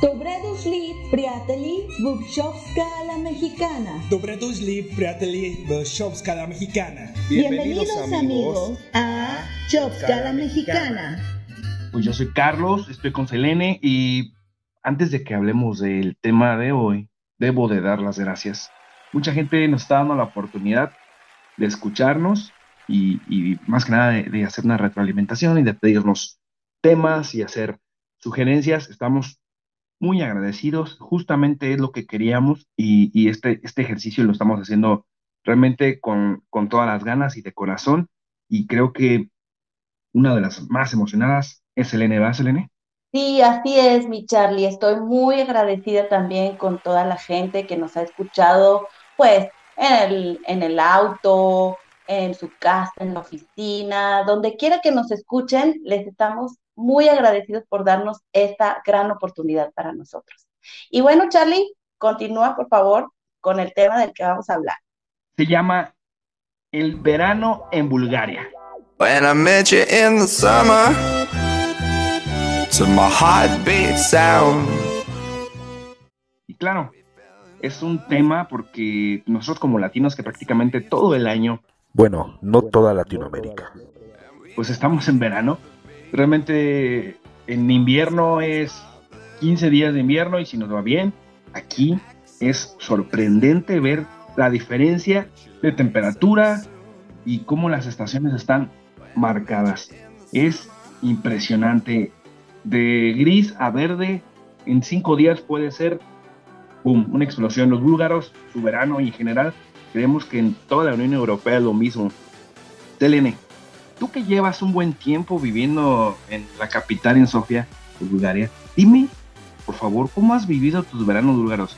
Dobredosli, Priateli, Bubshovska la Mexicana. Dobredosli, Priateli, Bubshovska la Mexicana. Bienvenidos, Bienvenidos amigos a Chovska la Mexicana. Pues yo soy Carlos, estoy con Selene y antes de que hablemos del tema de hoy, debo de dar las gracias. Mucha gente nos está dando la oportunidad de escucharnos y, y más que nada de, de hacer una retroalimentación y de pedirnos temas y hacer sugerencias. Estamos muy agradecidos, justamente es lo que queríamos y, y este, este ejercicio lo estamos haciendo realmente con, con todas las ganas y de corazón y creo que una de las más emocionadas es Selene, ¿verdad, Selene? Sí, así es, mi Charlie. Estoy muy agradecida también con toda la gente que nos ha escuchado, pues, en el, en el auto, en su casa, en la oficina, donde quiera que nos escuchen, les estamos muy agradecidos por darnos esta gran oportunidad para nosotros. Y bueno, Charlie, continúa, por favor, con el tema del que vamos a hablar. Se llama El verano en Bulgaria. When I met you in the summer, to my heartbeat sound. Y claro, es un tema porque nosotros como latinos que prácticamente todo el año, Bueno, no toda Latinoamérica. pues estamos en verano. Realmente en invierno es 15 días de invierno y si nos va bien, aquí es sorprendente ver la diferencia de temperatura y cómo las estaciones están marcadas. Es impresionante. De gris a verde, en cinco días puede ser boom, una explosión. Los búlgaros, su verano y en general, creemos que en toda la Unión Europea es lo mismo. Selene, tú que llevas un buen tiempo viviendo en la capital, en Sofía, Bulgaria, dime, por favor, ¿cómo has vivido tus veranos búlgaros?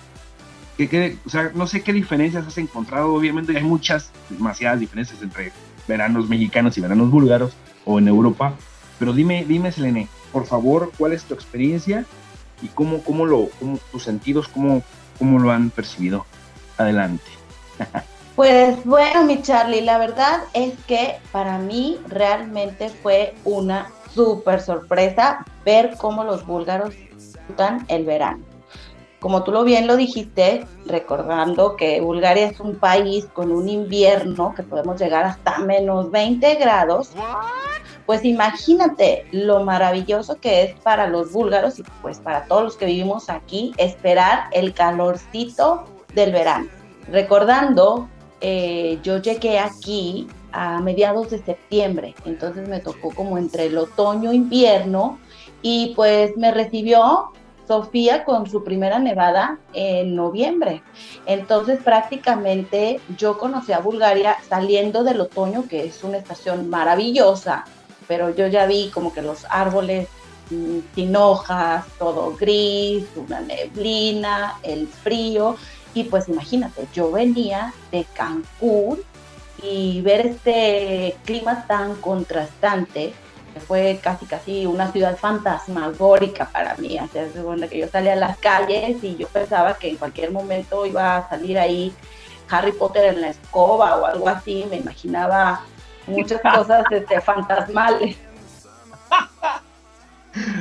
¿Qué, qué- o sea, no sé qué diferencias has encontrado. Obviamente hay muchas, demasiadas diferencias entre veranos mexicanos y veranos búlgaros o en Europa. Pero dime, dime, Selene, por favor, ¿cuál es tu experiencia y cómo, cómo lo, cómo, tus sentidos, cómo, cómo lo han percibido? Adelante. Pues bueno, mi Charlie, la verdad es que para mí realmente fue una súper sorpresa ver cómo los búlgaros disfrutan el verano. Como tú lo bien lo dijiste, recordando que Bulgaria es un país con un invierno que podemos llegar hasta menos 20 grados, pues imagínate lo maravilloso que es para los búlgaros y pues para todos los que vivimos aquí esperar el calorcito del verano. Recordando, eh, yo llegué aquí a mediados de septiembre, entonces me tocó como entre el otoño e invierno y pues me recibió Sofía con su primera nevada en noviembre. Entonces prácticamente yo conocí a Bulgaria saliendo del otoño, que es una estación maravillosa, pero yo ya vi como que los árboles mm, sin hojas, todo gris, una neblina, el frío. Y pues imagínate, yo venía de Cancún y ver este clima tan contrastante, que fue casi casi una ciudad fantasmagórica para mí, hacerse cuenta que yo salía a las calles y yo pensaba que en cualquier momento iba a salir ahí Harry Potter en la escoba o algo así, me imaginaba muchas cosas este, fantasmales.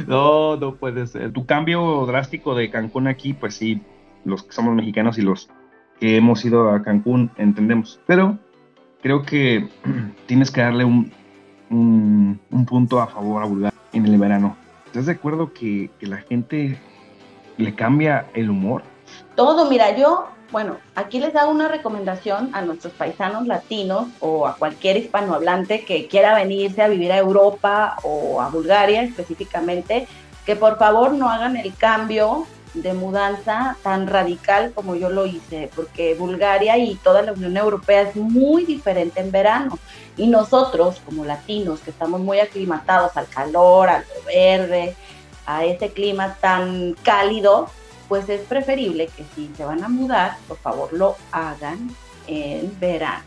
No, no puede ser. Tu cambio drástico de Cancún aquí, pues sí, los que somos mexicanos y los que hemos ido a Cancún entendemos. Pero creo que tienes que darle un, un, un punto a favor a Bulgaria en el verano. ¿Estás de acuerdo que, que la gente le cambia el humor? Todo, mira, yo, bueno, aquí les hago una recomendación a nuestros paisanos latinos o a cualquier hispanohablante que quiera venirse a vivir a Europa o a Bulgaria específicamente, que por favor no hagan el cambio de mudanza tan radical como yo lo hice, porque Bulgaria y toda la Unión Europea es muy diferente en verano. Y nosotros, como latinos, que estamos muy aclimatados al calor, al verde, a ese clima tan cálido, pues es preferible que si se van a mudar, por favor lo hagan en verano.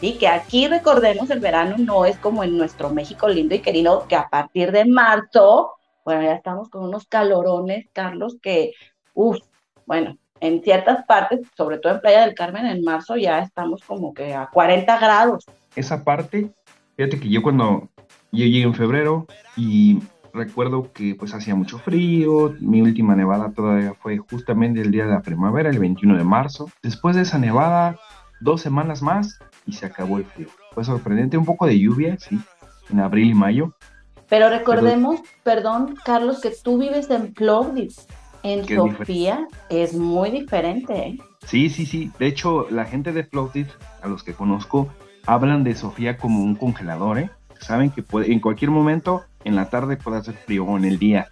Y que aquí recordemos, el verano no es como en nuestro México lindo y querido, que a partir de marzo, bueno, ya estamos con unos calorones, Carlos, que, uff, bueno, en ciertas partes, sobre todo en Playa del Carmen, en marzo ya estamos como que a 40 grados. Esa parte, fíjate que yo cuando yo llegué en febrero y recuerdo que pues hacía mucho frío, mi última nevada todavía fue justamente el día de la primavera, el 21 de marzo. Después de esa nevada, dos semanas más y se acabó el frío. Fue sorprendente, un poco de lluvia, sí, en abril y mayo. Pero recordemos, perdón, Carlos, que tú vives en Plovdiv. En es Sofía es muy diferente, ¿eh? Sí, sí, sí. De hecho, la gente de Plovdiv, a los que conozco, hablan de Sofía como un congelador, ¿eh? Saben que puede, en cualquier momento, en la tarde puede hacer frío o en el día.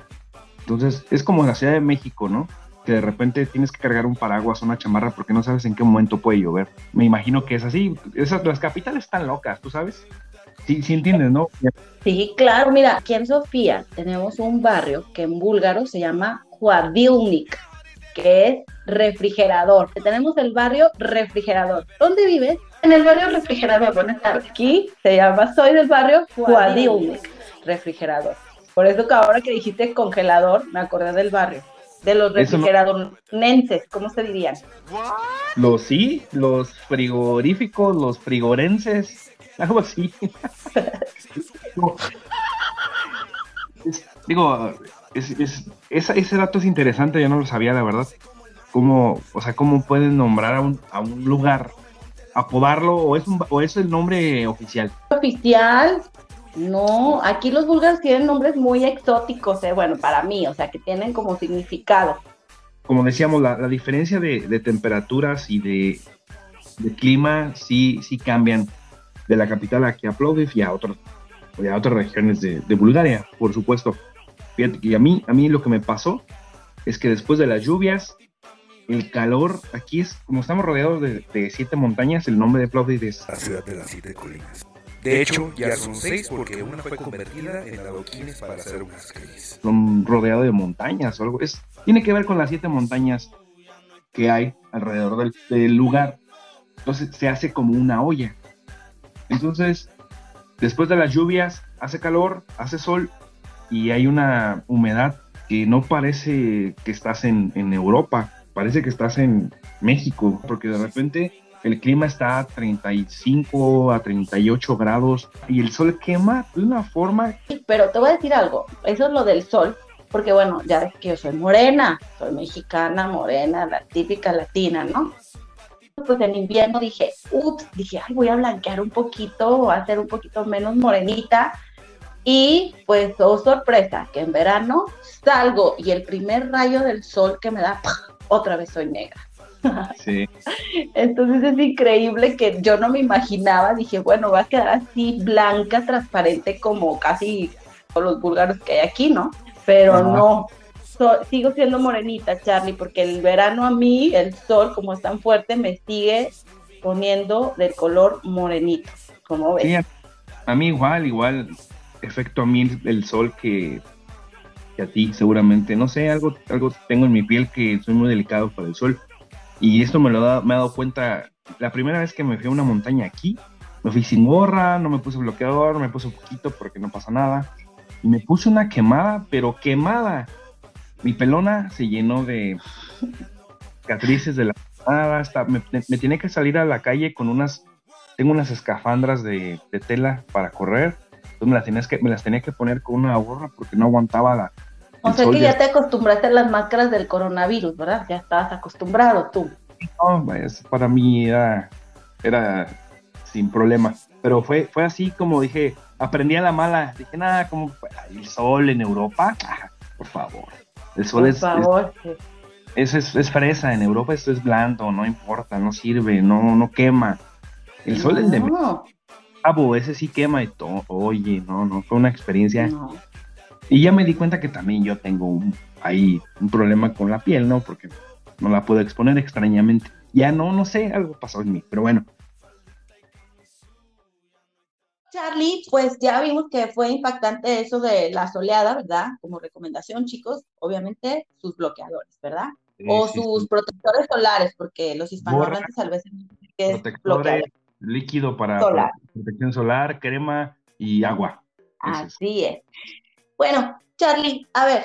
Entonces, es como la Ciudad de México, ¿no? Que de repente tienes que cargar un paraguas o una chamarra porque no sabes en qué momento puede llover. Me imagino que es así. Esas, las capitales están locas, ¿tú sabes? Sí, sí entiendes, ¿no? Sí, claro, mira, aquí en Sofía tenemos un barrio que en búlgaro se llama Juadilnik, que es refrigerador. Tenemos el barrio refrigerador. ¿Dónde vives? En el barrio refrigerador, buenas tardes. Aquí se llama, soy del barrio Juadilnik, refrigerador. Por eso que ahora que dijiste congelador, me acordé del barrio. De los refrigeradornenses, ¿cómo se dirían? Los sí, los frigoríficos, los frigorenses, algo así. No. Es- digo, es- es- esa- ese dato es interesante, yo no lo sabía, la verdad. Cómo, o sea, cómo pueden nombrar a un, a un lugar, apodarlo, o es, un- o es el nombre oficial. oficial. No, aquí los búlgaros tienen nombres muy exóticos, eh, bueno, para mí, o sea, que tienen como significado. Como decíamos, la, la diferencia de, de temperaturas y de, de clima sí, sí cambian de la capital aquí a Plovdiv y a, otros, y a otras regiones de, de Bulgaria, por supuesto. Fíjate que a mí, a mí lo que me pasó es que después de las lluvias, el calor, aquí es, como estamos rodeados de, de siete montañas, el nombre de Plovdiv es La ciudad de las siete colinas. De hecho, ya son seis porque una fue convertida en adoquines para hacer unas calles. son rodeado de montañas o algo. Es, tiene que ver con las siete montañas que hay alrededor del, del lugar. Entonces se hace como una olla. Entonces, después de las lluvias, hace calor, hace sol y hay una humedad que no parece que estás en, en Europa, parece que estás en México, porque de repente el clima está a 35 a 38 grados y el sol quema de una forma Pero te voy a decir algo, eso es lo del sol, porque bueno, ya ves que yo soy morena, soy mexicana, morena, la típica latina, ¿no? Pues en invierno dije, ups, dije, ay, voy a blanquear un poquito, voy a hacer un poquito menos morenita. Y pues, oh sorpresa, que en verano salgo y el primer rayo del sol que me da, ¡pah! otra vez soy negra. Sí. Entonces es increíble que yo no me imaginaba, dije, bueno, va a quedar así blanca, transparente como casi todos los búlgaros que hay aquí, ¿no? Pero Ajá. no, sigo siendo morenita, Charlie, porque el verano a mí, el sol, como es tan fuerte, me sigue poniendo del color morenito, como ves. Sí, a, a mí igual, igual, efecto a mí el, el sol que, que a ti seguramente. No sé, algo, algo tengo en mi piel que soy muy delicado para el sol. Y esto me lo da- me he dado cuenta la primera vez que me fui a una montaña aquí. Me fui sin gorra, no me puse bloqueador, me puse un poquito porque no pasa nada. Y me puse una quemada, pero quemada. Mi pelona se llenó de cicatrices de la hasta me, me tenía que salir a la calle con unas tengo unas escafandras de, de tela para correr, entonces me las, tenías que, me las tenía que poner con una gorra porque no aguantaba la... O sea que ya te acostumbraste a las máscaras del coronavirus, ¿verdad? Ya estabas acostumbrado tú. No, pues, para mí era, era sin problema, pero fue, fue así como dije, aprendí a la mala, dije, nada, como el sol en Europa, Ah, por favor, el sol Por es, es, favor. es, es- es fresa, en Europa esto es blando, no importa, no sirve, no, no quema. El sol es de Cabo, ese sí quema y todo. Oye, no, no, fue una experiencia. no. Y ya me di cuenta que también yo tengo un, ahí un problema con la piel, ¿no? Porque no la puedo exponer extrañamente. Ya no, no sé, algo pasó en mí, pero bueno. Charlie, pues ya vimos que fue impactante eso de la soleada, ¿verdad? Como recomendación, chicos, obviamente sus bloqueadores, ¿verdad? o Sí, sus sí. protectores solares, porque los hispanohablantes a veces qué es bloqueador. líquido para, Solar. para protección solar, crema y agua. Así es. Bueno, Charlie, a ver,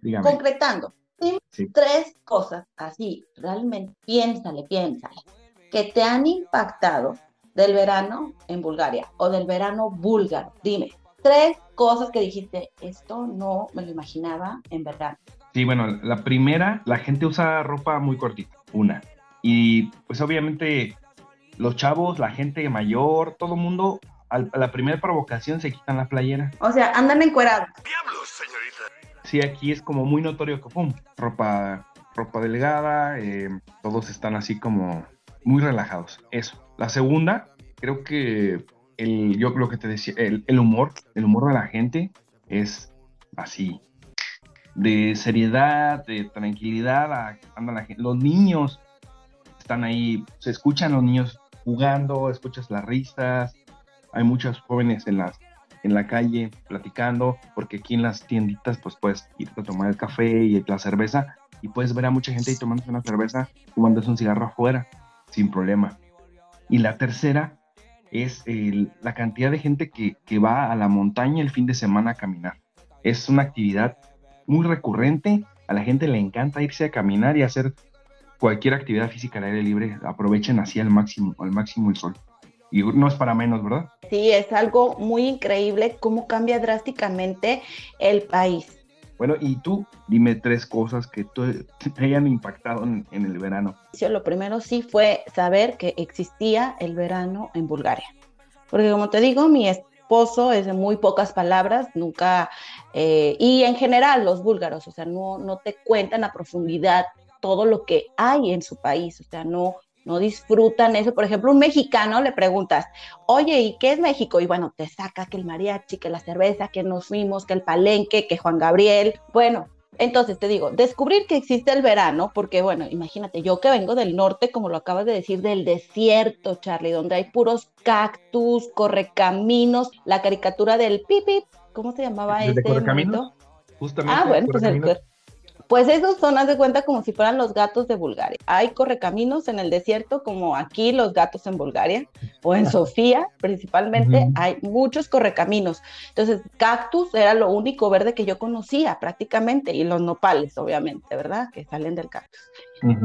dígame. concretando, Sí. tres cosas así, realmente, piénsale, piénsale, que te han impactado del verano en Bulgaria o del verano búlgaro. Dime, tres cosas que dijiste, esto no me lo imaginaba en verdad. Sí, bueno, la primera, la gente usa ropa muy cortita, una. Y pues obviamente los chavos, la gente mayor, todo el mundo, a la primera provocación se quitan la playera. O sea, andan encuerados. Sí, aquí es como muy notorio que, pum, ropa, ropa delgada, eh, todos están así como muy relajados. Eso. La segunda, creo que el, yo lo que te decía, el, el humor, el humor de la gente es así, de seriedad, de tranquilidad, a- los niños están ahí, se escuchan los niños jugando, escuchas las risas, hay muchos jóvenes en las en la calle platicando, porque aquí en las tienditas pues puedes ir a tomar el café y la cerveza y puedes ver a mucha gente ahí tomándose una cerveza, fumándose un cigarro afuera, sin problema. Y la tercera es el- la cantidad de gente que, que va a la montaña el fin de semana a caminar. Es una actividad muy recurrente, a la gente le encanta irse a caminar y hacer cualquier actividad física al aire libre, aprovechen así al máximo, al máximo el sol. Y no es para menos, ¿verdad? Sí, es algo muy increíble cómo cambia drásticamente el país. Bueno, y tú dime tres cosas que te hayan impactado en, en el verano. Lo primero sí fue saber que existía el verano en Bulgaria. Porque como te digo, mi esposo es de muy pocas palabras, nunca, eh, y en general los búlgaros, o sea, no, no te cuentan a profundidad todo lo que hay en su país, o sea, no, no disfrutan eso. Por ejemplo, un mexicano le preguntas, oye, ¿y qué es México? Y bueno, te saca que el mariachi, que la cerveza, que nos fuimos, que el palenque, que Juan Gabriel. Bueno, entonces te digo, descubrir que existe el verano, porque bueno, imagínate, yo que vengo del norte, como lo acabas de decir, del desierto, Charlie, donde hay puros cactus, correcaminos, la caricatura del pipi, ¿cómo se llamaba ¿De este Correcaminos? Justamente. Ah, bueno, pues el. Pues esos son, haz de cuenta, como si fueran los gatos de Bulgaria. Hay correcaminos en el desierto, como aquí los gatos en Bulgaria, o en Sofía, principalmente, hay muchos correcaminos. Entonces, cactus era lo único verde que yo conocía prácticamente, y los nopales, obviamente, ¿verdad? Que salen del cactus.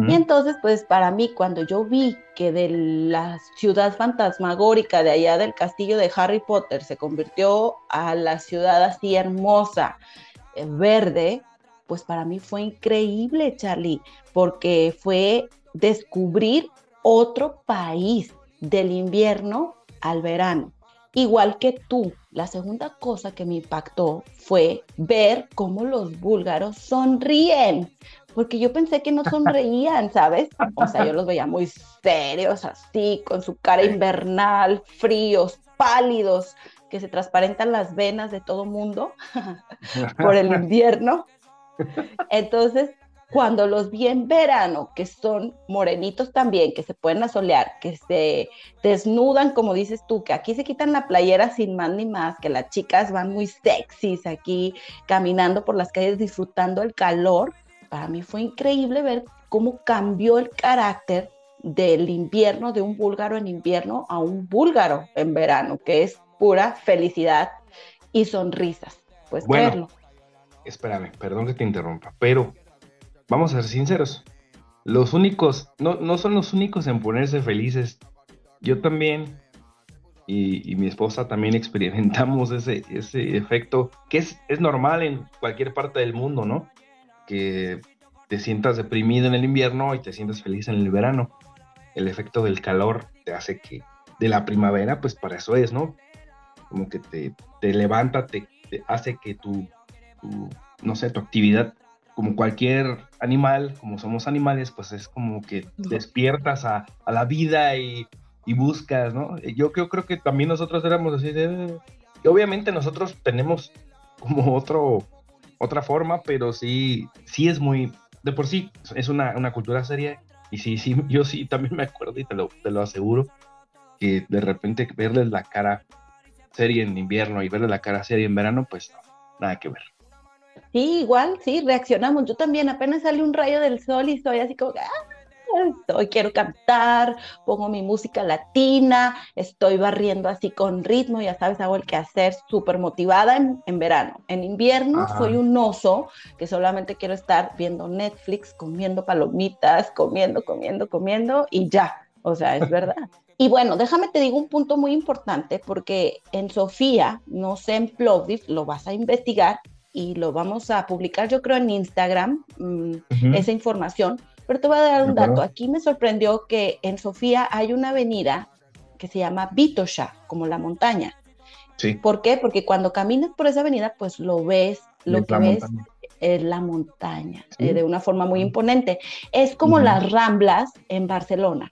Y entonces, pues para mí, cuando yo vi que de la ciudad fantasmagórica de allá del castillo de Harry Potter se convirtió a la ciudad así hermosa, eh, verde, pues para mí fue increíble, Charlie, porque fue descubrir otro país del invierno al verano. Igual que tú, la segunda cosa que me impactó fue ver cómo los búlgaros sonríen porque yo pensé que no sonreían, ¿sabes? O sea, yo los veía muy serios, así, con su cara invernal, fríos, pálidos, que se transparentan las venas de todo mundo por el invierno. Entonces, cuando los vi en verano, que son morenitos también, que se pueden asolear, que se desnudan, como dices tú, que aquí se quitan la playera sin más ni más, que las chicas van muy sexys aquí caminando por las calles disfrutando el calor, para mí fue increíble ver cómo cambió el carácter del invierno, de un búlgaro en invierno a un búlgaro en verano, que es pura felicidad y sonrisas. Pues Bueno. verlo. Espérame, perdón que te interrumpa, pero vamos a ser sinceros. Los únicos, no, no son los únicos en ponerse felices. Yo también y, mi esposa también experimentamos ese, ese efecto que es, es normal en cualquier parte del mundo, ¿no? Que te sientas deprimido en el invierno y te sientas feliz en el verano. El efecto del calor te hace que, de la primavera, pues para eso es, ¿no? Como que te, te levanta, te, te hace que tu, tu, no sé, tu actividad, como cualquier animal, como somos animales, pues es como que despiertas a, a la vida y, y buscas, ¿no? Yo, yo creo que también nosotros éramos así de... Y obviamente nosotros tenemos como otro, otra forma, pero sí, sí es muy, de por sí, es una, una cultura seria. Y sí, sí, yo sí también me acuerdo y te lo, te lo aseguro, que de repente verles la cara seria en invierno y verles la cara seria en verano, pues no, nada que ver. Sí, igual, sí, reaccionamos. Yo también apenas sale un rayo del sol y soy así como, ah, estoy, quiero cantar, pongo mi música latina, estoy barriendo así con ritmo, ya sabes, hago el quehacer súper motivada en, en verano. En invierno Ajá. soy un oso que solamente quiero estar viendo Netflix, comiendo palomitas, comiendo, comiendo, comiendo y ya. O sea, es verdad. Y bueno, déjame te digo un punto muy importante porque en Sofía, no sé en Plovdiv, lo vas a investigar y lo vamos a publicar yo creo en Instagram, mm, esa información, pero te voy a dar un dato. Aquí me sorprendió que en Sofía hay una avenida que se llama Vitosha, como la montaña. Sí. ¿Por qué? Porque cuando caminas por esa avenida, pues lo ves, lo Es que ves montaña. es la montaña, Sí. eh, de una forma muy imponente. Es como las Ramblas en Barcelona,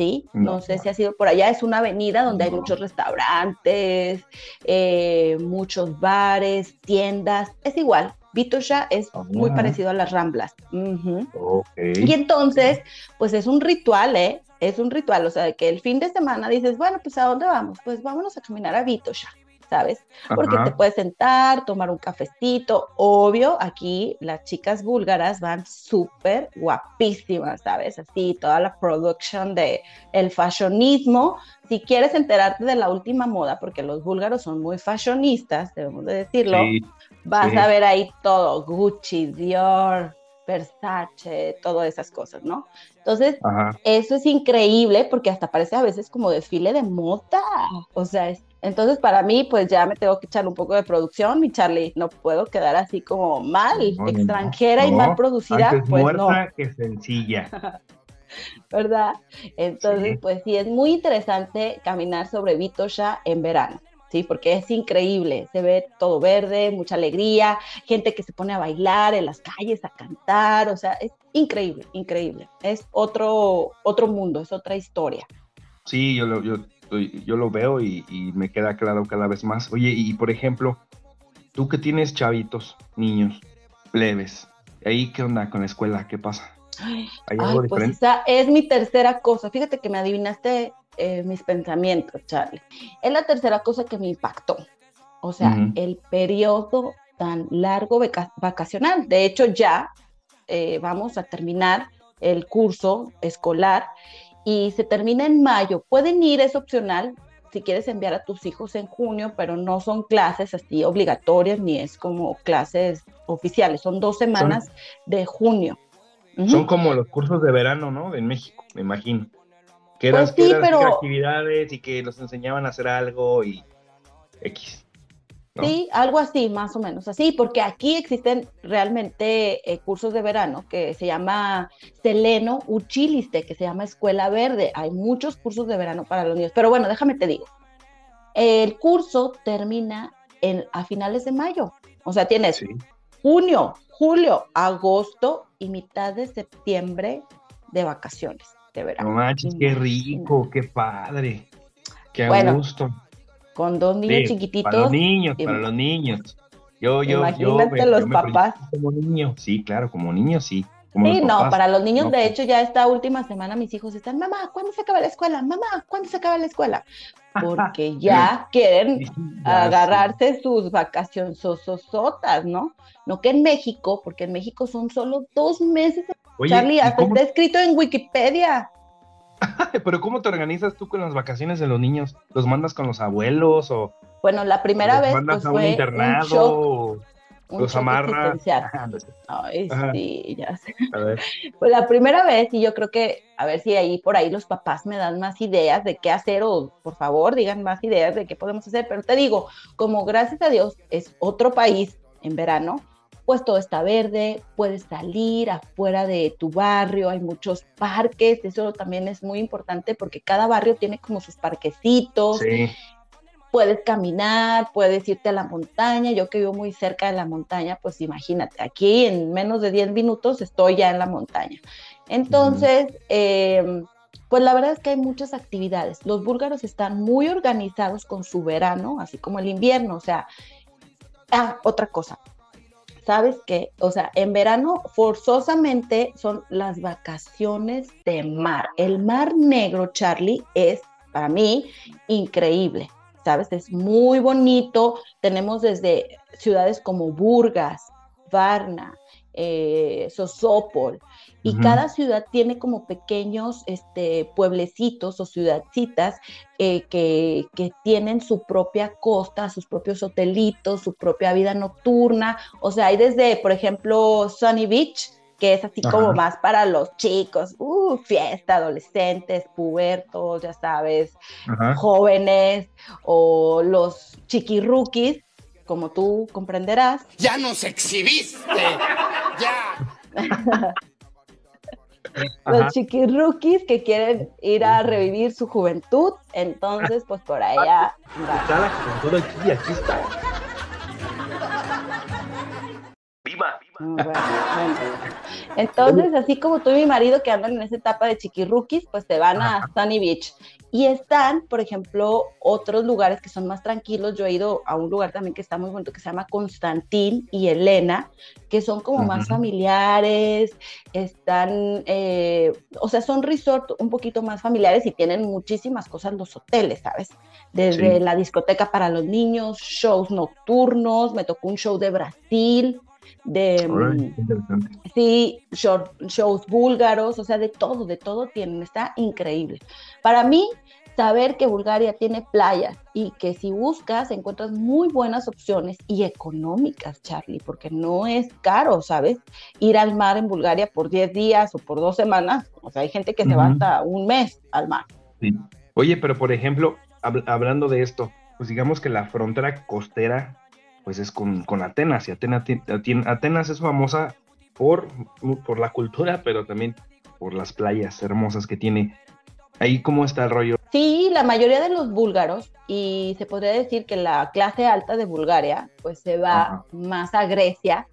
¿sí? No, No. sé si ha sido por allá, es una avenida donde hay muchos restaurantes, eh, muchos bares, tiendas, es igual. Vitosha es muy Ah. parecido a las Ramblas. Y entonces, pues es un ritual, ¿eh? Es un ritual, o sea, que el fin de semana dices, bueno, pues ¿a dónde vamos? Pues vámonos a caminar a Vitosha, ¿sabes? Porque Ajá. te puedes sentar, tomar un cafecito. Obvio, aquí las chicas búlgaras van súper guapísimas, ¿sabes? Así, toda la production de el fashionismo. Si quieres enterarte de la última moda, porque los búlgaros son muy fashionistas, debemos de decirlo, Sí, vas sí. a ver ahí todo, Gucci, Dior, Versace, todas esas cosas, ¿no? Entonces, Ajá. eso es increíble porque hasta parece a veces como desfile de moda. O sea, es- entonces para mí, pues ya me tengo que echar un poco de producción, mi Charlie. No puedo quedar así como mal, No, no, no. extranjera y mal producida. Antes Pues muerta no, que sencilla. ¿verdad? Entonces, Sí. pues sí, es muy interesante caminar sobre Vitosha en verano. Sí, porque es increíble, se ve todo verde, mucha alegría, gente que se pone a bailar en las calles, a cantar, o sea, es increíble, increíble. Es otro, otro mundo, es otra historia. Sí, yo lo, yo, yo lo veo y, y me queda claro cada vez más. Oye, y por ejemplo, tú que tienes chavitos, niños, plebes, ¿ahí qué onda con la escuela? ¿Qué pasa? ¿Hay Ay, algo pues esa es mi tercera cosa. Fíjate que me adivinaste eh, mis pensamientos, Charlie. Es la tercera cosa que me impactó. O sea, el periodo tan largo vaca- vacacional. De hecho, ya eh, vamos a terminar el curso escolar y se termina en mayo. Pueden ir, es opcional si quieres enviar a tus hijos en junio, pero no son clases así obligatorias ni es como clases oficiales. Son dos semanas de junio. Son como los cursos de verano, ¿no? En México, me imagino. Que eran, Pues que sí, eran así pero- actividades y que los enseñaban a hacer algo y X. ¿no? Sí, algo así, más o menos así, porque aquí existen realmente eh, cursos de verano que se llama Seleno Uchiliste, que se llama Escuela Verde. Hay muchos cursos de verano para los niños, pero bueno, déjame te digo. El curso termina en, a finales de mayo, o sea, tienes Sí. junio, julio, agosto y mitad de septiembre de vacaciones de No verano. manches, qué rico, qué padre. Qué Bueno, gusto. Con dos niños Sí, chiquititos. Para los niños, im- para los niños. Yo, yo. Imagínate me- los yo papás. Como niño, sí, claro, como niño, sí. Como Sí, no, papás. para los niños, No, de pues. hecho, ya esta última semana mis hijos están, mamá, ¿cuándo se acaba la escuela? Mamá, ¿cuándo se acaba la escuela? Porque ya quieren ya agarrarse sus vacaciones sososotas, ¿no? No que en México, porque en México son solo dos meses. Oye, Charlie, ¿y hasta está escrito en Wikipedia. pero ¿cómo te organizas tú con las vacaciones de los niños? ¿Los mandas con los abuelos o Bueno, la primera los vez mandas pues a un fue un internado? shock, o un los amarras? Ay, Ajá. sí, ya sé. A ver. Pues la primera vez, y yo creo que, a ver si ahí por ahí los papás me dan más ideas de qué hacer, o por favor digan más ideas de qué podemos hacer, pero te digo, como gracias a Dios es otro país en verano, pues todo está verde, puedes salir afuera de tu barrio, hay muchos parques, eso también es muy importante porque cada barrio tiene como sus parquecitos, Sí. puedes caminar, puedes irte a la montaña. Yo que vivo muy cerca de la montaña, pues imagínate, aquí en menos de 10 minutos estoy ya en la montaña. Entonces, eh, pues la verdad es que hay muchas actividades. Los búlgaros están muy organizados con su verano, así como el invierno. O sea, ah, otra cosa. ¿Sabes qué? O sea, en verano forzosamente son las vacaciones de mar. El mar negro, Charlie, es para mí increíble. ¿sabes? Es muy bonito. Tenemos desde ciudades como Burgas, Varna, eh, Sosopol, y cada ciudad tiene como pequeños este, pueblecitos o ciudadcitas eh, que, que tienen su propia costa, sus propios hotelitos, su propia vida nocturna. O sea, hay desde, por ejemplo, Sunny Beach, que es así Ajá. como más para los chicos, uh, fiesta, adolescentes, pubertos, ya sabes, Ajá. jóvenes o los chiquirruquis, como tú comprenderás. Ya nos exhibiste. Ya. Los chiquirruquis que quieren ir a revivir su juventud, entonces pues por allá va. Está la juventud aquí aquí está. ¡Viva! Bueno, bueno. Entonces, así como tú y mi marido que andan en esa etapa de chiquirruquis, pues se van a Sunny Beach. Y están, por ejemplo, otros lugares que son más tranquilos. Yo he ido a un lugar también que está muy bonito que se llama Constantín y Elena, que son como más familiares, están, eh, o sea, son resort un poquito más familiares y tienen muchísimas cosas los hoteles, ¿sabes? Desde Sí. la discoteca para los niños, shows nocturnos, me tocó un show de Brasil, de... Mm, interesante. Sí, show- shows búlgaros, o sea, de todo, de todo tienen, está increíble. Para mí, saber que Bulgaria tiene playas y que si buscas encuentras muy buenas opciones y económicas, Charlie, porque no es caro, ¿sabes? Ir al mar en Bulgaria por 10 días o por dos semanas, o sea, hay gente que se va hasta un mes al mar. Sí. Oye, pero por ejemplo, hab- hablando de esto, pues digamos que la frontera costera pues es con, con Atenas y Atenas, ti- Atenas es famosa por, por la cultura, pero también por las playas hermosas que tiene. Ahí cómo está el rollo. Sí, la mayoría de los búlgaros, y se podría decir que la clase alta de Bulgaria, pues se va Ajá. más a Grecia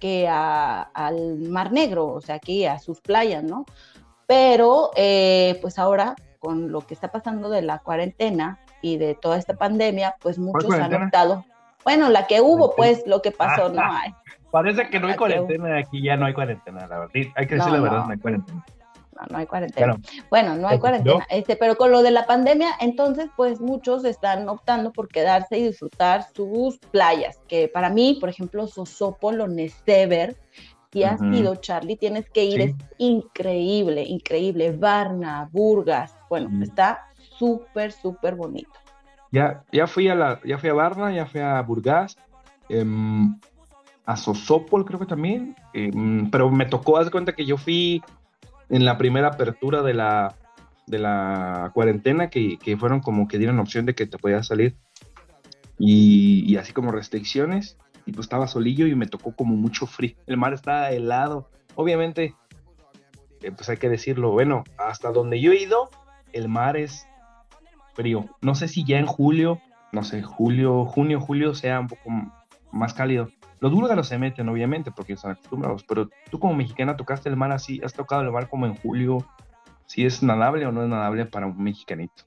que a- al Mar Negro, o sea, aquí a sus playas, ¿no? Pero, eh, pues ahora, con lo que está pasando de la cuarentena y de toda esta pandemia, pues muchos han optado. Bueno, la que hubo, pues, lo que pasó, no Ah. hay. Parece que no hay cuarentena, aquí ya no hay cuarentena, la verdad. Hay que No, decir la no. verdad, no hay cuarentena. No, no hay cuarentena. Bueno, Bueno, no hay cuarentena, este, pero con lo de la pandemia, entonces, pues muchos están optando por quedarse y disfrutar sus playas, que para mí, por ejemplo, Sosopolo, Nestever, si has Ujú. ido, Charlie, tienes que ir, Sí. es increíble, increíble. Varna, Burgas, bueno, está súper, súper bonito. Ya, ya fui a la, ya fui a Varna, ya fui a Burgas, em, a Sosopol creo que también, em, pero me tocó, haz de cuenta que yo fui en la primera apertura de la, de la cuarentena, que, que fueron como que dieron opción de que te podías salir, y, y así como restricciones, y pues estaba solillo y me tocó como mucho frío, el mar estaba helado, obviamente, eh, pues hay que decirlo, bueno, hasta donde yo he ido, el mar es frío. No sé si ya en julio, no sé, julio, junio, julio sea un poco más cálido. Los búlgaros se meten, obviamente, porque están acostumbrados, pero tú como mexicana tocaste el mar así, has tocado el mar como en julio, si es nadable o no es nadable para un mexicanito.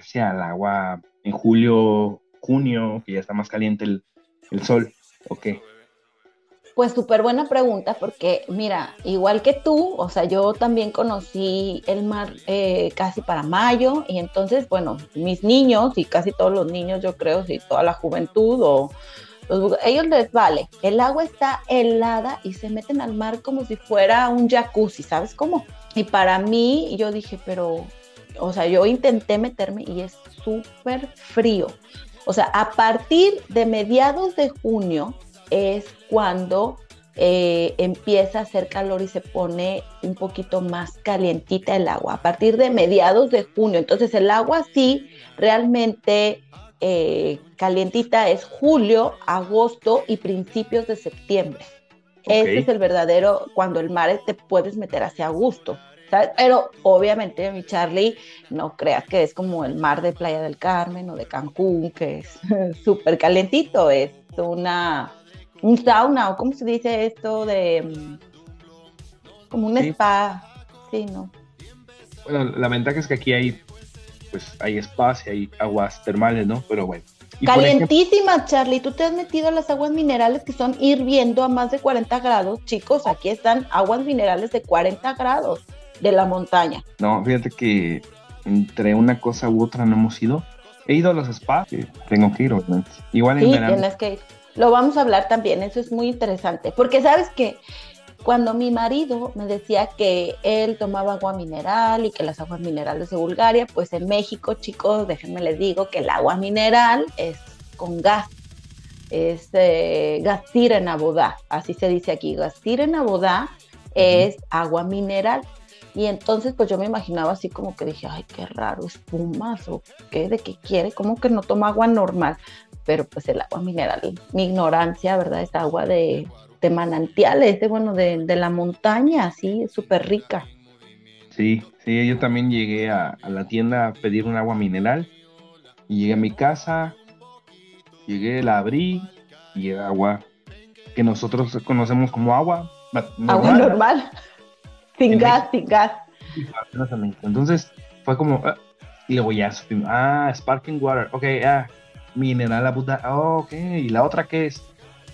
Sea al agua en julio, junio, que ya está más caliente el, el sol, ¿o qué? Pues súper buena pregunta, porque mira, igual que tú, o sea, yo también conocí el mar eh, casi para mayo, y entonces, bueno, mis niños y casi todos los niños, yo creo, si toda la juventud o los, ellos les vale, el agua está helada y se meten al mar como si fuera un jacuzzi, ¿sabes cómo? Y para mí, yo dije, pero, o sea, yo intenté meterme y es súper frío. O sea, a partir de mediados de junio es cuando eh, empieza a hacer calor y se pone un poquito más calientita el agua. A partir de mediados de junio. Entonces el agua sí realmente eh, calientita es julio, agosto y principios de septiembre. Ese es el verdadero cuando el mar te puedes meter hacia gusto. ¿sabes? Pero obviamente, mi Charlie, no creas que es como el mar de Playa del Carmen o de Cancún, que es súper calentito, es una, un sauna, o cómo se dice esto de mm, como un Sí. spa, sí, ¿no? Bueno, la ventaja es que aquí hay, pues, hay espacio, hay aguas termales, ¿no? Pero bueno. Y por ejemplo- Calientísima, Charlie. Tú te has metido a las aguas minerales que son hirviendo a más de 40 grados. Chicos, aquí están aguas minerales de 40 grados de la montaña. No, fíjate que entre una cosa u otra no hemos ido. He ido a los spas, tengo que ir, obviamente. Igual en Sí, verano. tienes que ir. Lo vamos a hablar también, eso es muy interesante. Porque sabes que cuando mi marido me decía que él tomaba agua mineral y que las aguas minerales de Bulgaria, pues en México, chicos, déjenme les digo que el agua mineral es con gas. Es eh, gastir en abodá, así se dice aquí, gastir en abodá. es agua mineral. Y entonces, pues yo me imaginaba así como que dije, ay, qué raro, espumas o qué, de qué quiere, como que no toma agua normal. Pero pues el agua mineral, mi ignorancia, ¿verdad? Es agua de, de manantiales, de, bueno, de, de la montaña, así, súper rica. Sí, sí, yo también llegué a, a la tienda a pedir un agua mineral y llegué a mi casa, llegué, la abrí y era agua que nosotros conocemos como agua Agua normal, sin gas, sin gas. Entonces fue como, ah, y luego ya, ah, sparkling water, ok, ah, mineral a Buda, oh, ok, y la otra qué es,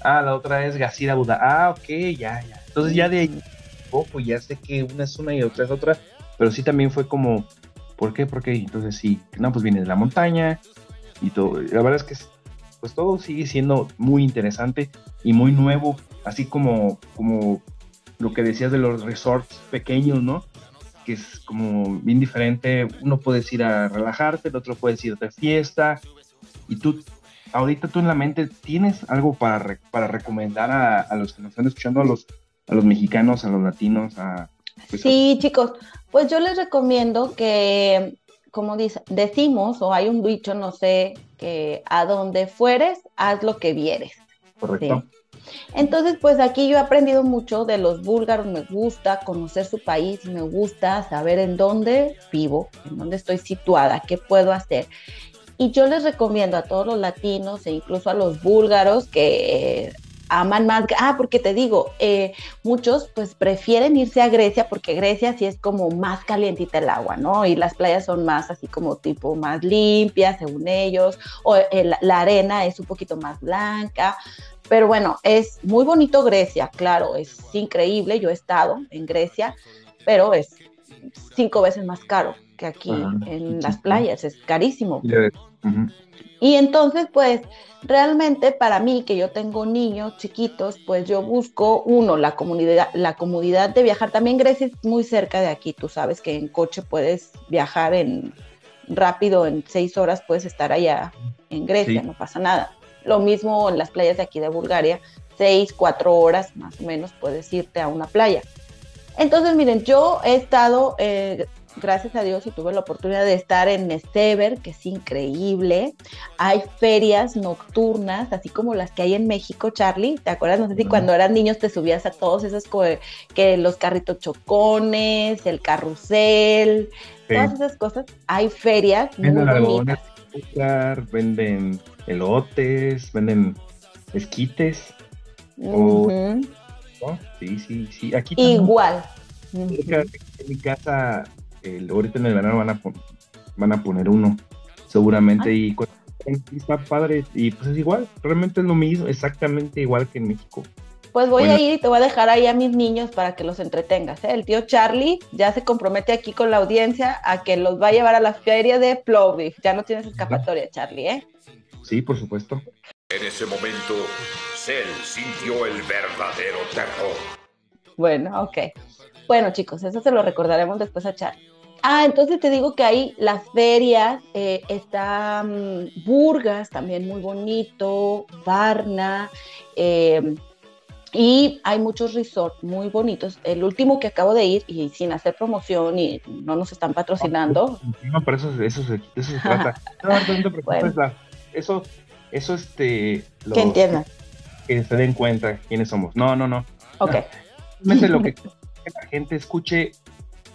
ah, la otra es gasida Buda, ah, ok, ya, ya. Entonces ya de ahí, oh, pues ya sé que una es una y otra es otra, pero sí también fue como, ¿por qué? Porque entonces sí, no, pues viene de la montaña y todo. La verdad es que pues todo sigue siendo muy interesante y muy nuevo, así como, como lo que decías de los resorts pequeños, ¿no? Que es como bien diferente. Uno puedes ir a relajarte, el otro puedes ir de fiesta. Y tú, ahorita tú en la mente, ¿tienes algo para, para recomendar a, los que nos están escuchando, a los, a los mexicanos, a los latinos? A, pues, sí, chicos, pues yo les recomiendo que, como dice, decimos, o hay un dicho, no sé, que a donde fueres, haz lo que vieres. Correcto. Entonces, pues aquí yo he aprendido mucho de los búlgaros, me gusta conocer su país, me gusta saber en dónde vivo, en dónde estoy situada, qué puedo hacer. Y yo les recomiendo a todos los latinos e incluso a los búlgaros que aman más, ah, porque te digo, eh, muchos pues prefieren irse a Grecia porque Grecia sí es como más calientita el agua, ¿no? Y las playas son más así como tipo más limpias, según ellos, o la arena es un poquito más blanca, pero bueno, es muy bonito Grecia, claro, es increíble, yo he estado en Grecia, pero es cinco veces más caro que aquí en las playas, es carísimo. Y entonces, pues, realmente para mí, que yo tengo niños chiquitos, pues yo busco, uno, la comunidad, la comodidad de viajar. También Grecia es muy cerca de aquí, tú sabes que en coche puedes viajar en rápido, en seis horas puedes estar allá en Grecia, no pasa nada. Lo mismo en las playas de aquí de Bulgaria, seis, cuatro horas más o menos puedes irte a una playa. Entonces, miren, yo he estado, eh, gracias a Dios, y tuve la oportunidad de estar en Nestever, que es increíble. Hay ferias nocturnas, así como las que hay en México, Charlie. ¿Te acuerdas? No sé si cuando eran niños te subías a todos esos, que los carritos chocones, el carrusel, todas esas cosas. Hay ferias muy bonitas. Venden elotes, venden esquites. Sí, sí, sí. Aquí Igual. En mi casa, ahorita en el verano van a, van a poner uno, seguramente, y está padre. Y pues es igual, realmente es lo mismo, exactamente igual que en México. Pues voy a ir y te voy a dejar ahí a mis niños para que los entretengas. ¿eh? El tío Charlie ya se compromete aquí con la audiencia a que los va a llevar a la feria de Plovdiv. Ya no tienes escapatoria, Charlie, ¿eh? Sí, por supuesto. En ese momento, Cell sintió el verdadero terror. Bueno, ok. Bueno, chicos, eso se lo recordaremos después a Charlie. Ah, entonces te digo que hay las ferias, eh, está mm, Burgas, también muy bonito, Varna, eh, y hay muchos resorts muy bonitos. El último que acabo de ir, y sin hacer promoción y no nos están patrocinando. No, pero eso, eso, se trata. No, no te preocupes, eso, eso, este. que entiendan. Que se den cuenta quiénes somos. No, no, no. Ok. Realmente lo que, la gente escuche,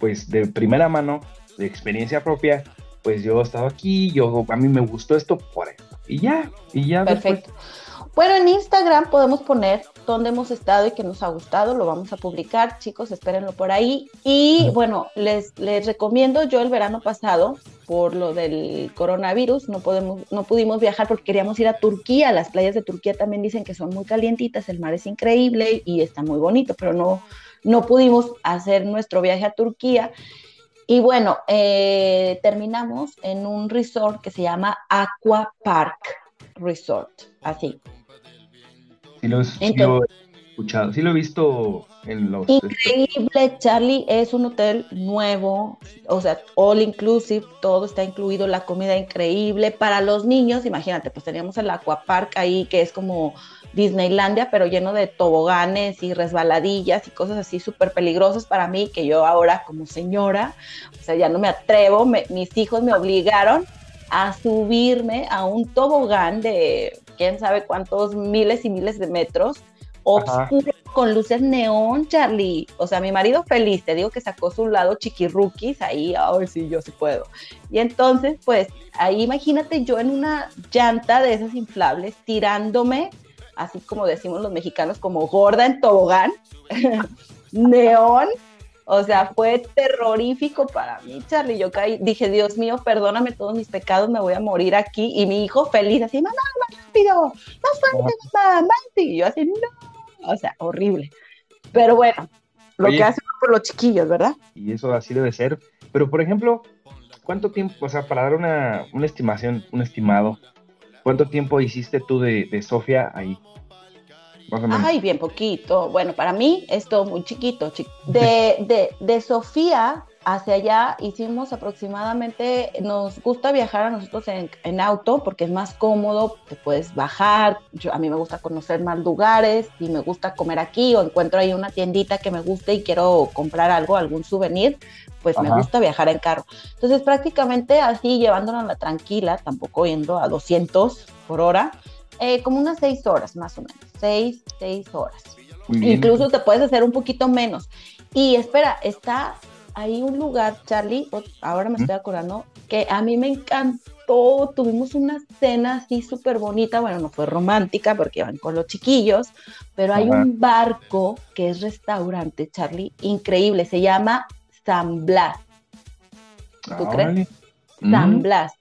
pues de primera mano, de experiencia propia, pues yo he estado aquí, yo, a mí me gustó esto por esto. Y ya, y ya. Perfecto. Bueno, en Instagram podemos poner dónde hemos estado y que nos ha gustado, lo vamos a publicar, chicos, espérenlo por ahí. Y bueno, les, les recomiendo, yo el verano pasado, por lo del coronavirus, no, podemos, no pudimos viajar porque queríamos ir a Turquía, las playas de Turquía también dicen que son muy calientitas, el mar es increíble y está muy bonito, pero no, no pudimos hacer nuestro viaje a Turquía. Y bueno, eh, terminamos en un resort que se llama Aqua Park Resort, así. Sí lo, he escuchado, sí lo he visto en los... Increíble, Charlie, es un hotel nuevo, o sea, all inclusive, todo está incluido, la comida increíble. Para los niños, imagínate, pues teníamos el aquapark ahí, que es como Disneylandia, pero lleno de toboganes y resbaladillas y cosas así súper peligrosas para mí, que yo ahora como señora, o sea, ya no me atrevo, mis hijos me obligaron a subirme a un tobogán de quién sabe cuántos miles y miles de metros, oscuro, con luces neón, Charlie. O sea, mi marido feliz, te digo que sacó su lado chiquirruquis, ahí, a ver si yo sí puedo. Y entonces, pues, ahí imagínate yo en una llanta de esas inflables, tirándome, así como decimos los mexicanos, como gorda en tobogán, neón, o sea, fue terrorífico para mí, Charlie. Yo caí, dije, Dios mío, perdóname todos mis pecados, me voy a morir aquí. Y mi hijo feliz, así, mamá, rápido, más fuerte, mamá. Y yo así, no. O sea, horrible. Pero bueno, lo que hacen por los chiquillos, ¿verdad? Y eso así debe ser. Pero, por ejemplo, ¿cuánto tiempo, o sea, para dar una, una estimación, un estimado, ¿cuánto tiempo hiciste tú de, de Sofía ahí? Ay, bien poquito. Bueno, para mí es todo muy chiquito. De, de, de Sofía hacia allá hicimos aproximadamente, nos gusta viajar a nosotros en, auto porque es más cómodo, te puedes bajar, yo, a mí me gusta conocer más lugares y me gusta comer aquí o encuentro ahí una tiendita que me guste y quiero comprar algo, algún souvenir, pues me gusta viajar en carro. Entonces prácticamente así llevándonos la tranquila, tampoco yendo a 200 por hora, eh, como unas seis horas más o menos, seis, seis horas. Incluso te puedes hacer un poquito menos. Y espera, está ahí un lugar, Charlie, ahora me estoy acordando, que a mí me encantó. Tuvimos una cena así súper bonita. Bueno, no fue romántica porque iban con los chiquillos, pero hay un barco que es restaurante, Charlie, increíble. Se llama San Blas. ¿Tú ah, crees? San mm. Blas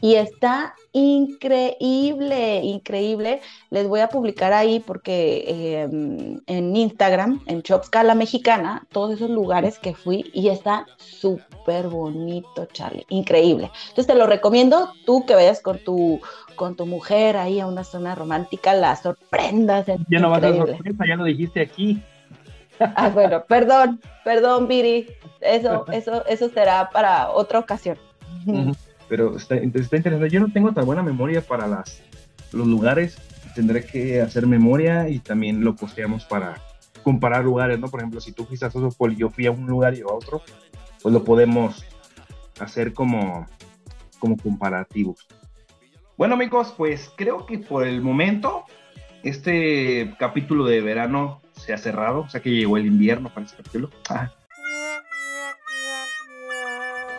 y está increíble, increíble. Les voy a publicar ahí porque em, en Instagram, en Chopska la Mexicana, todos esos lugares que fui y está súper bonito, Charlie, increíble. Entonces te lo recomiendo, tú que vayas con tu con tu mujer ahí a una zona romántica, la sorprendas. Ya no vas a sorpresa, ya lo dijiste aquí. Ah, bueno, perdón, perdón, Viri. Eso, eso, eso será para otra ocasión. Pero está, está interesante. Yo no tengo tan buena memoria para las, los lugares. Tendré que hacer memoria y también lo posteamos para comparar lugares, ¿no? Por ejemplo, si tú fuiste a Sosopol y yo fui a un lugar y a otro, pues lo podemos hacer como, como comparativos. Bueno, amigos, pues creo que por el momento este capítulo de verano se ha cerrado, o sea que llegó el invierno para este capítulo. Ah.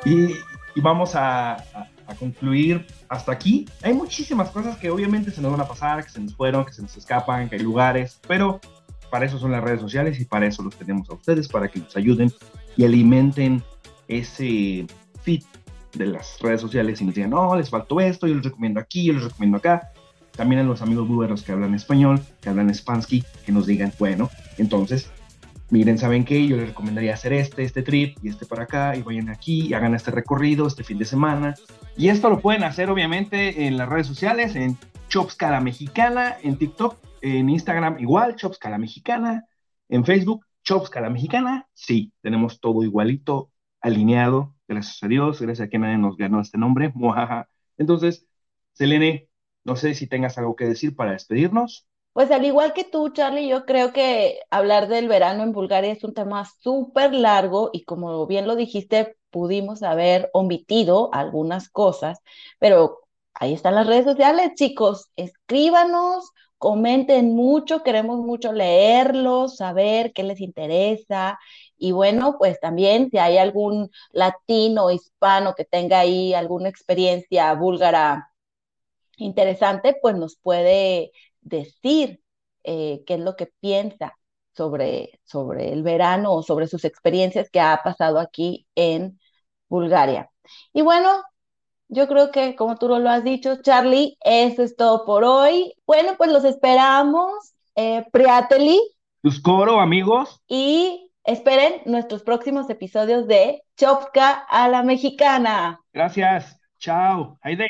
Y, y vamos a, concluir hasta aquí. Hay muchísimas cosas que obviamente se nos van a pasar, que se nos fueron, que se nos escapan, que hay lugares, pero para eso son las redes sociales y para eso los tenemos a ustedes, para que nos ayuden y alimenten ese feed de las redes sociales y nos digan, no, les faltó esto, yo les recomiendo aquí, yo les recomiendo acá. También a los amigos búlgaros que hablan español, que hablan spansky, que nos digan, bueno, entonces miren, ¿saben qué? Yo les recomendaría hacer este, este trip y este para acá y vayan aquí y hagan este recorrido este fin de semana. Y esto lo pueden hacer obviamente en las redes sociales, en Chopscala Mexicana, en TikTok, en Instagram igual, Chopscala Mexicana, en Facebook, Chopscala Mexicana. Sí, tenemos todo igualito, alineado, gracias a Dios, gracias a que nadie nos ganó este nombre. Entonces, Selene, no sé si tengas algo que decir para despedirnos. Pues al igual que tú, Charlie, yo creo que hablar del verano en Bulgaria es un tema súper largo y como bien lo dijiste, pudimos haber omitido algunas cosas, pero ahí están las redes sociales, chicos, escríbanos, comenten mucho, queremos mucho leerlos, saber qué les interesa. Y bueno, pues también si hay algún latino, hispano que tenga ahí alguna experiencia búlgara interesante, pues nos puede decir eh, qué es lo que piensa sobre, sobre el verano o sobre sus experiencias que ha pasado aquí en Bulgaria. Y bueno, yo creo que como tú lo has dicho, Charlie, eso es todo por hoy. Bueno, pues los esperamos, eh, Priateli. Tus coro, amigos. Y esperen nuestros próximos episodios de Chopka a la Mexicana. Gracias. Chao. Aide.